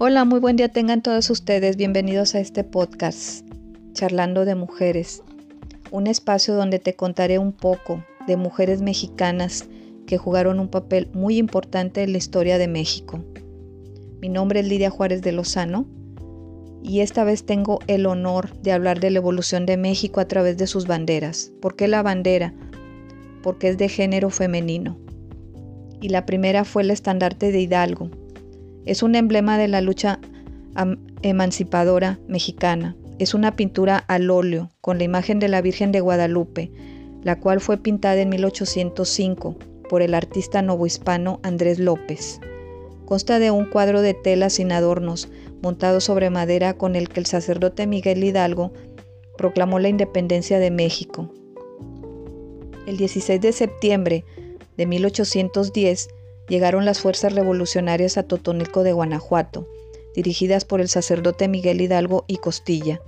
Hola, muy buen día tengan todos ustedes. Bienvenidos a este podcast, Charlando de Mujeres, un espacio donde te contaré un poco de mujeres mexicanas que jugaron un papel muy importante en la historia de México. Mi nombre es Lidia Juárez de Lozano y esta vez tengo el honor de hablar de la evolución de México a través de sus banderas. ¿Por qué la bandera? Porque es de género femenino. Y la primera fue el estandarte de Hidalgo, es un emblema de la lucha emancipadora mexicana. Es una pintura al óleo con la imagen de la Virgen de Guadalupe, la cual fue pintada en 1805 por el artista novohispano Andrés López. Consta de un cuadro de tela sin adornos, montado sobre madera con el que el sacerdote Miguel Hidalgo proclamó la independencia de México. El 16 de septiembre de 1810, llegaron las fuerzas revolucionarias a Totonilco de Guanajuato, dirigidas por el sacerdote Miguel Hidalgo y Costilla.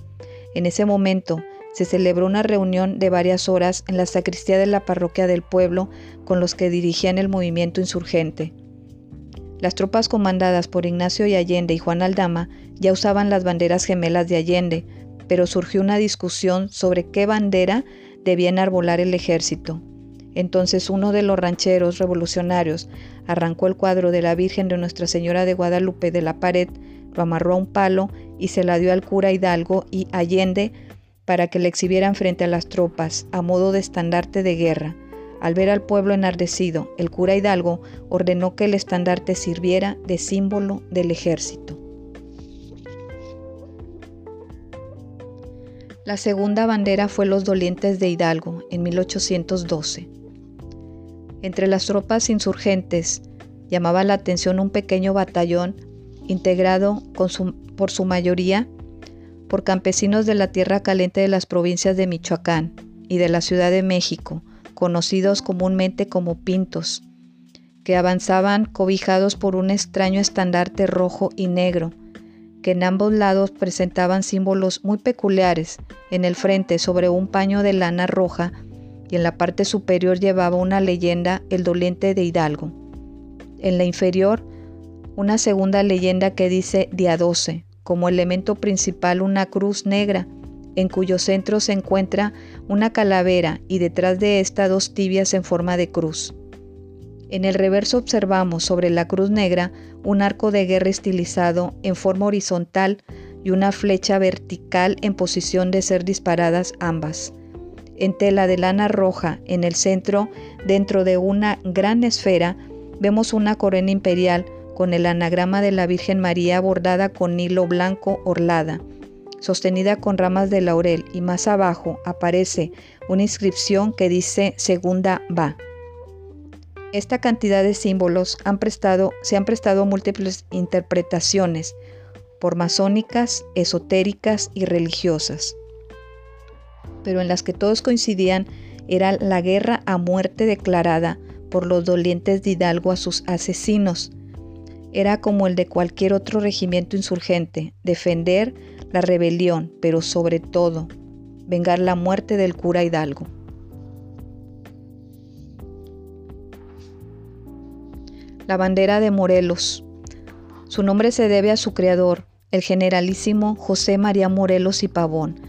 En ese momento se celebró una reunión de varias horas en la sacristía de la parroquia del pueblo con los que dirigían el movimiento insurgente. Las tropas comandadas por Ignacio y Allende y Juan Aldama ya usaban las banderas gemelas de Allende, pero surgió una discusión sobre qué bandera debía enarbolar el ejército. Entonces uno de los rancheros revolucionarios arrancó el cuadro de la Virgen de Nuestra Señora de Guadalupe de la pared, lo amarró a un palo y se la dio al cura Hidalgo y Allende para que le exhibieran frente a las tropas, a modo de estandarte de guerra. Al ver al pueblo enardecido, el cura Hidalgo ordenó que el estandarte sirviera de símbolo del ejército. La segunda bandera fue los dolientes de Hidalgo en 1812. Entre las tropas insurgentes. Llamaba la atención un pequeño batallón integrado por su mayoría por campesinos de la tierra caliente de las provincias de Michoacán y de la Ciudad de México, conocidos comúnmente como pintos, que avanzaban cobijados por un extraño estandarte rojo y negro, que en ambos lados presentaban símbolos muy peculiares, en el frente sobre un paño de lana roja y en la parte superior llevaba una leyenda El doliente de Hidalgo. En la inferior, una segunda leyenda que dice Día 12, como elemento principal una cruz negra, en cuyo centro se encuentra una calavera y detrás de esta dos tibias en forma de cruz. En el reverso observamos sobre la cruz negra un arco de guerra estilizado en forma horizontal y una flecha vertical en posición de ser disparadas ambas en tela de lana roja en el centro, dentro de una gran esfera, vemos una corona imperial con el anagrama de la Virgen María bordada con hilo blanco orlada, sostenida con ramas de laurel y más abajo aparece una inscripción que dice Segunda va. Esta cantidad de símbolos se han prestado múltiples interpretaciones, por masónicas, esotéricas y religiosas pero en las que todos coincidían era la guerra a muerte declarada por los dolientes de Hidalgo a sus asesinos. Era como el de cualquier otro regimiento insurgente, defender la rebelión, pero sobre todo, vengar la muerte del cura Hidalgo. La bandera de Morelos. Su nombre se debe a su creador, el generalísimo José María Morelos y Pavón,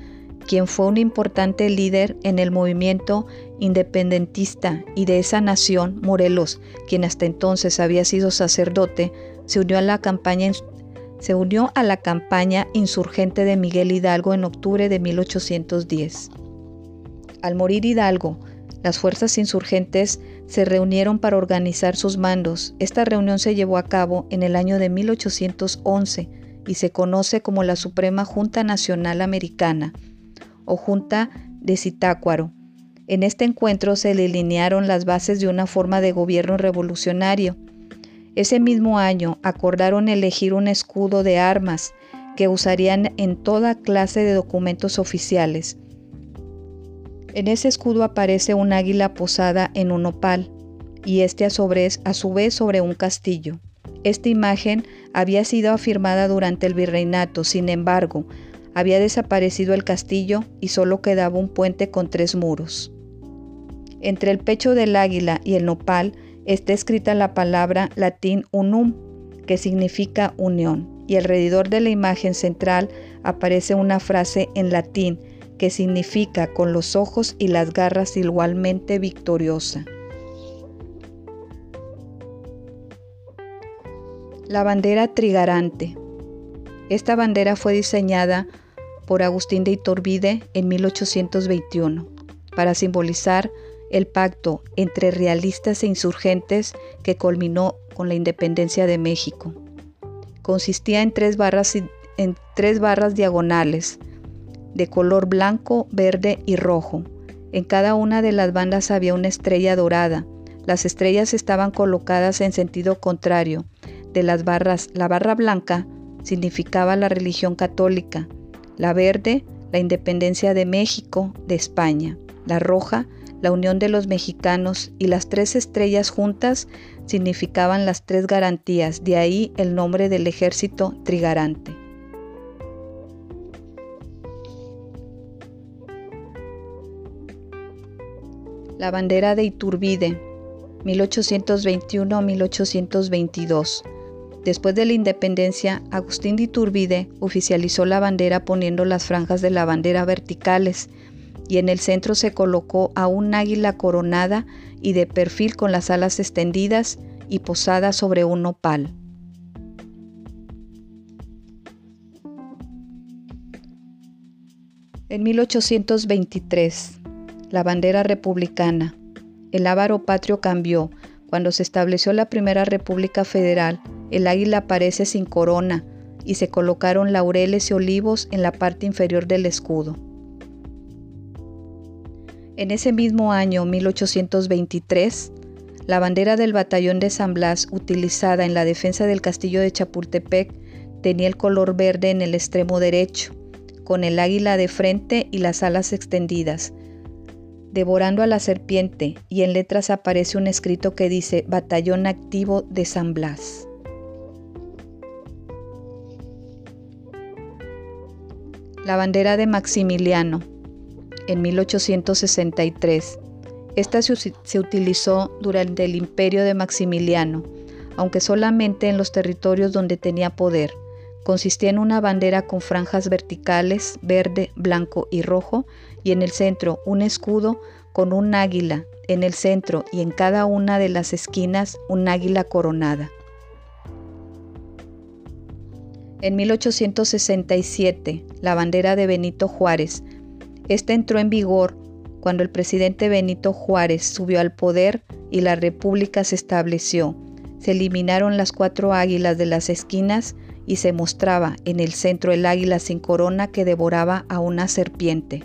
quien fue un importante líder en el movimiento independentista y de esa nación, Morelos, quien hasta entonces había sido sacerdote, se unió a la campaña se unió a la campaña insurgente de Miguel Hidalgo en octubre de 1810. Al morir Hidalgo, las fuerzas insurgentes se reunieron para organizar sus mandos. Esta reunión se llevó a cabo en el año de 1811 y se conoce como la Suprema Junta Nacional Americana o Junta de Zitácuaro. En este encuentro se delinearon las bases de una forma de gobierno revolucionario. Ese mismo año acordaron elegir un escudo de armas que usarían en toda clase de documentos oficiales. En ese escudo aparece un águila posada en un opal y este a su vez sobre un castillo. Esta imagen había sido afirmada durante el virreinato, sin embargo, había desaparecido el castillo y solo quedaba un puente con tres muros. Entre el pecho del águila y el nopal está escrita la palabra latín unum, que significa unión, y alrededor de la imagen central aparece una frase en latín que significa con los ojos y las garras igualmente victoriosa. La bandera trigarante. Esta bandera fue diseñada por Agustín de Iturbide en 1821 para simbolizar el pacto entre realistas e insurgentes que culminó con la independencia de México. Consistía en tres barras, en tres barras diagonales de color blanco, verde y rojo. En cada una de las bandas había una estrella dorada. Las estrellas estaban colocadas en sentido contrario. De las barras, la barra blanca significaba la religión católica, la verde, la independencia de México de España, la roja, la unión de los mexicanos y las tres estrellas juntas significaban las tres garantías, de ahí el nombre del ejército trigarante. La bandera de Iturbide, 1821-1822. Después de la independencia, Agustín de Iturbide oficializó la bandera poniendo las franjas de la bandera verticales y en el centro se colocó a un águila coronada y de perfil con las alas extendidas y posada sobre un nopal. En 1823, la bandera republicana. El ávaro patrio cambió. Cuando se estableció la primera República Federal, el águila aparece sin corona y se colocaron laureles y olivos en la parte inferior del escudo. En ese mismo año, 1823, la bandera del batallón de San Blas, utilizada en la defensa del castillo de Chapultepec, tenía el color verde en el extremo derecho, con el águila de frente y las alas extendidas, devorando a la serpiente, y en letras aparece un escrito que dice Batallón Activo de San Blas. La bandera de Maximiliano, en 1863. Esta se, utilizó durante el imperio de Maximiliano, aunque solamente en los territorios donde tenía poder. Consistía en una bandera con franjas verticales, verde, blanco y rojo, y en el centro un escudo con un águila en el centro y en cada una de las esquinas un águila coronada. En 1867, la bandera de Benito Juárez. Esta entró en vigor cuando el presidente Benito Juárez subió al poder y la república se estableció. Se eliminaron las cuatro águilas de las esquinas y se mostraba en el centro el águila sin corona que devoraba a una serpiente.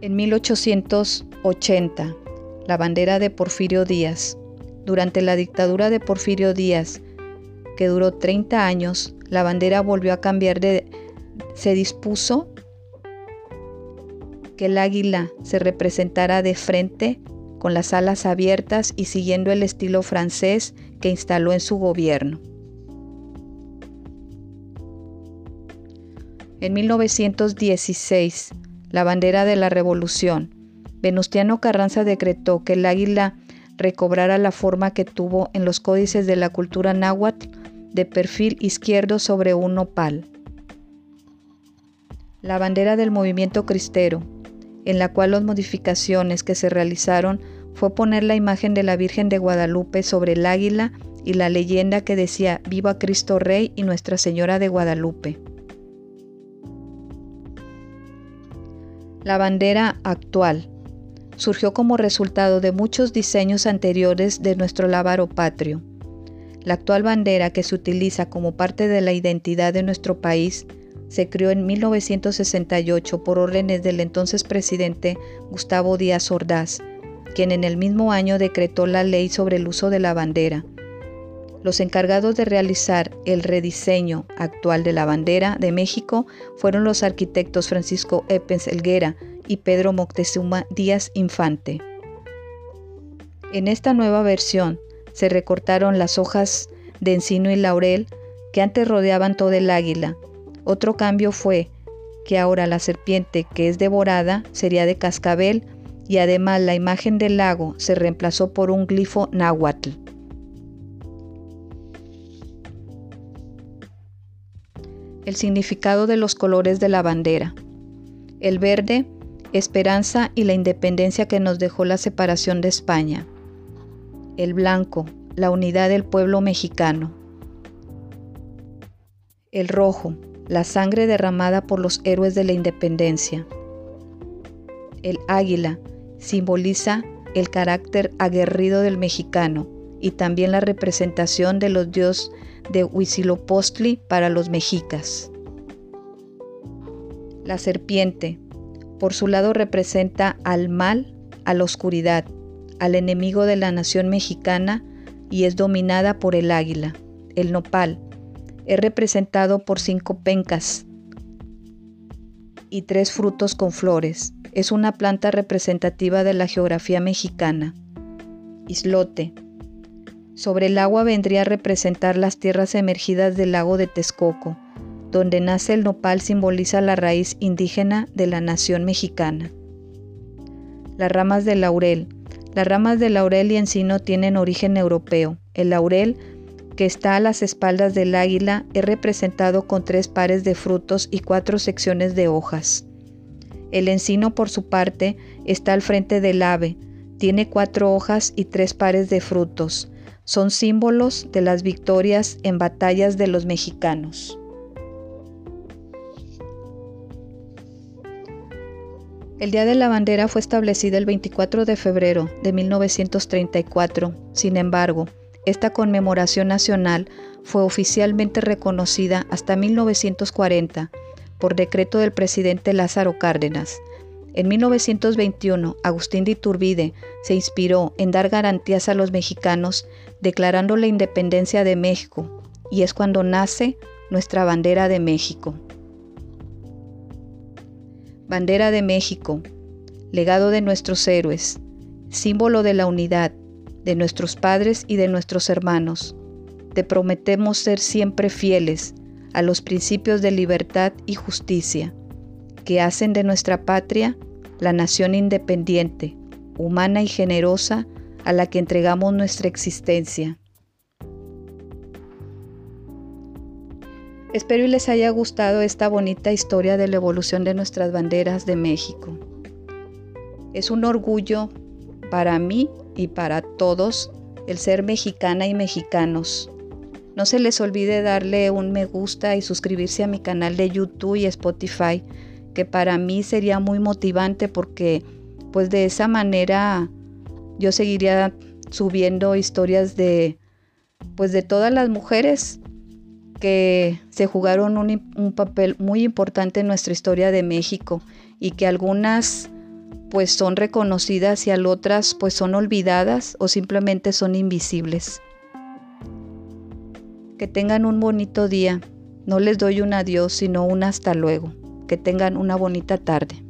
En 1880, la bandera de Porfirio Díaz. Durante la dictadura de Porfirio Díaz, que duró 30 años, la bandera volvió a cambiar de... Se dispuso que el águila se representara de frente con las alas abiertas y siguiendo el estilo francés que instaló en su gobierno. En 1916, la bandera de la revolución, Venustiano Carranza decretó que el águila recobrara la forma que tuvo en los códices de la cultura náhuatl de perfil izquierdo sobre un nopal. La bandera del movimiento cristero, en la cual las modificaciones que se realizaron fue poner la imagen de la Virgen de Guadalupe sobre el águila y la leyenda que decía Viva Cristo Rey y Nuestra Señora de Guadalupe. La bandera actual surgió como resultado de muchos diseños anteriores de nuestro lábaro patrio. La actual bandera que se utiliza como parte de la identidad de nuestro país se creó en 1968 por órdenes del entonces presidente Gustavo Díaz Ordaz, quien en el mismo año decretó la ley sobre el uso de la bandera. Los encargados de realizar el rediseño actual de la bandera de México fueron los arquitectos Francisco Epens Elguera y Pedro Moctezuma Díaz Infante. En esta nueva versión se recortaron las hojas de encino y laurel que antes rodeaban todo el águila otro cambio fue que ahora la serpiente que es devorada sería de cascabel y además la imagen del lago se reemplazó por un glifo náhuatl. El significado de los colores de la bandera. El verde, esperanza y la independencia que nos dejó la separación de España. El blanco, la unidad del pueblo mexicano. El rojo, la sangre derramada por los héroes de la independencia. El águila simboliza el carácter aguerrido del mexicano y también la representación de los dioses de Huitzilopochtli para los mexicas. La serpiente, por su lado, representa al mal, a la oscuridad, al enemigo de la nación mexicana y es dominada por el águila. El nopal es representado por cinco pencas y tres frutos con flores. Es una planta representativa de la geografía mexicana. Islote. Sobre el agua vendría a representar las tierras emergidas del lago de Texcoco. Donde nace el nopal simboliza la raíz indígena de la nación mexicana. Las ramas de laurel. Las ramas de laurel y encino tienen origen europeo. El laurel, que está a las espaldas del águila, es representado con tres pares de frutos y cuatro secciones de hojas. El encino, por su parte, está al frente del ave. Tiene cuatro hojas y tres pares de frutos. Son símbolos de las victorias en batallas de los mexicanos. El Día de la Bandera fue establecido el 24 de febrero de 1934. Sin embargo, esta conmemoración nacional fue oficialmente reconocida hasta 1940 por decreto del presidente Lázaro Cárdenas. En 1921, Agustín de Iturbide se inspiró en dar garantías a los mexicanos declarando la independencia de México, y es cuando nace nuestra bandera de México. Bandera de México, legado de nuestros héroes, símbolo de la unidad, de nuestros padres y de nuestros hermanos. Te prometemos ser siempre fieles a los principios de libertad y justicia, que hacen de nuestra patria la nación independiente, humana y generosa a la que entregamos nuestra existencia. Espero y les haya gustado esta bonita historia de la evolución de nuestras banderas de México. Es un orgullo para mí y para todos el ser mexicana y mexicanos. No se les olvide darle un me gusta y suscribirse a mi canal de YouTube y Spotify, que para mí sería muy motivante porque pues de esa manera yo seguiría subiendo historias de pues de todas las mujeres que se jugaron un, un, papel muy importante en nuestra historia de México y que algunas pues son reconocidas y al otras pues son olvidadas o simplemente son invisibles. Que tengan un bonito día. No les doy un adiós, sino un hasta luego. Que tengan una bonita tarde.